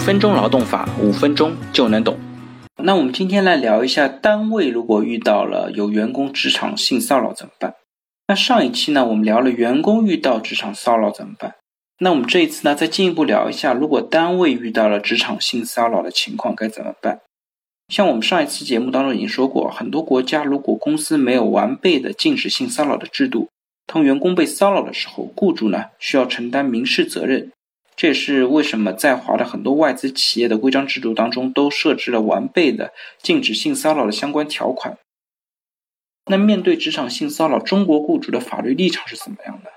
分钟劳动法，五分钟就能懂。那我们今天来聊一下，单位如果遇到了有员工职场性骚扰怎么办？那上一期呢，我们聊了员工遇到职场骚扰怎么办？那我们这一次呢，再进一步聊一下，如果单位遇到了职场性骚扰的情况该怎么办？像我们上一期节目当中已经说过，很多国家如果公司没有完备的禁止性骚扰的制度，当员工被骚扰的时候，雇主呢需要承担民事责任。这也是为什么在华的很多外资企业的规章制度当中都设置了完备的禁止性骚扰的相关条款。那面对职场性骚扰，中国雇主的法律立场是怎么样的？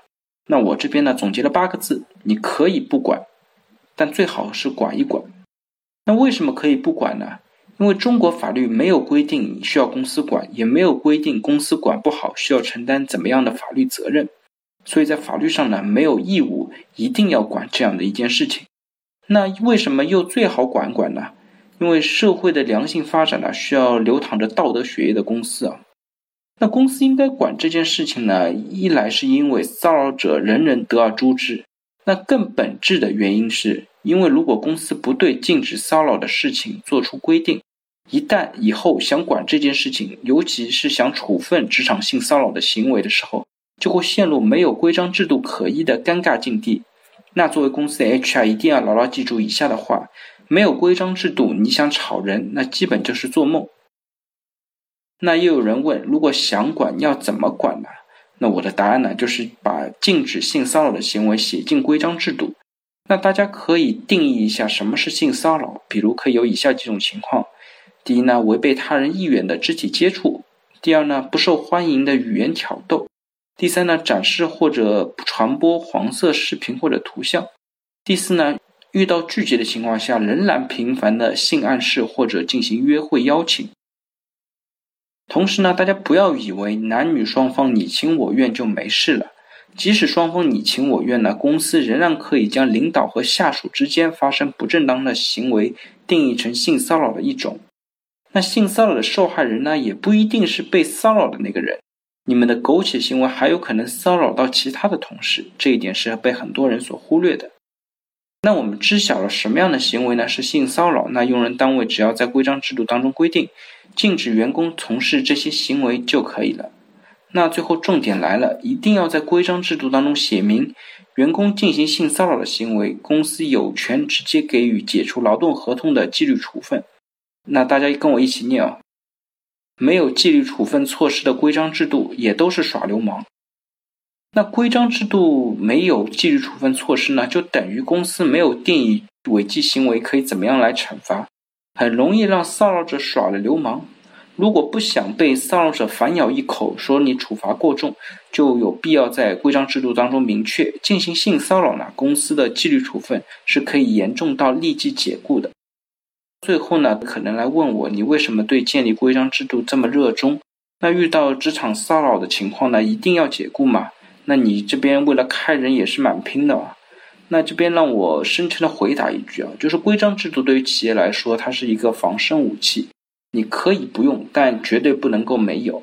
那我这边呢总结了八个字：你可以不管，但最好是管一管。那为什么可以不管呢？因为中国法律没有规定你需要公司管，也没有规定公司管不好需要承担怎么样的法律责任。所以在法律上呢，没有义务一定要管这样的一件事情。那为什么又最好管管呢？因为社会的良性发展呢，需要流淌着道德血液的公司啊。那公司应该管这件事情呢，一来是因为骚扰者人人得而诛之，那更本质的原因是因为如果公司不对禁止骚扰的事情做出规定，一旦以后想管这件事情，尤其是想处分职场性骚扰的行为的时候，就会陷入没有规章制度可依的尴尬境地。那作为公司的 HR，一定要牢牢记住以下的话：没有规章制度，你想炒人，那基本就是做梦。那又有人问，如果想管，要怎么管呢？那我的答案呢，就是把禁止性骚扰的行为写进规章制度。那大家可以定义一下什么是性骚扰，比如可以有以下几种情况：第一呢，违背他人意愿的肢体接触；第二呢，不受欢迎的语言挑逗。第三呢，展示或者传播黄色视频或者图像；第四呢，遇到拒绝的情况下，仍然频繁的性暗示或者进行约会邀请。同时呢，大家不要以为男女双方你情我愿就没事了，即使双方你情我愿呢，公司仍然可以将领导和下属之间发生不正当的行为定义成性骚扰的一种。那性骚扰的受害人呢，也不一定是被骚扰的那个人。你们的苟且行为还有可能骚扰到其他的同事，这一点是被很多人所忽略的。那我们知晓了什么样的行为呢？是性骚扰？那用人单位只要在规章制度当中规定，禁止员工从事这些行为就可以了。那最后重点来了，一定要在规章制度当中写明，员工进行性骚扰的行为，公司有权直接给予解除劳动合同的纪律处分。那大家跟我一起念啊。没有纪律处分措施的规章制度也都是耍流氓。那规章制度没有纪律处分措施呢，就等于公司没有定义违纪行为可以怎么样来惩罚，很容易让骚扰者耍了流氓。如果不想被骚扰者反咬一口，说你处罚过重，就有必要在规章制度当中明确，进行性骚扰呢，公司的纪律处分是可以严重到立即解雇的。最后呢，可能来问我，你为什么对建立规章制度这么热衷？那遇到职场骚扰的情况呢，一定要解雇嘛？那你这边为了开人也是蛮拼的啊。那这边让我深沉的回答一句啊，就是规章制度对于企业来说，它是一个防身武器，你可以不用，但绝对不能够没有。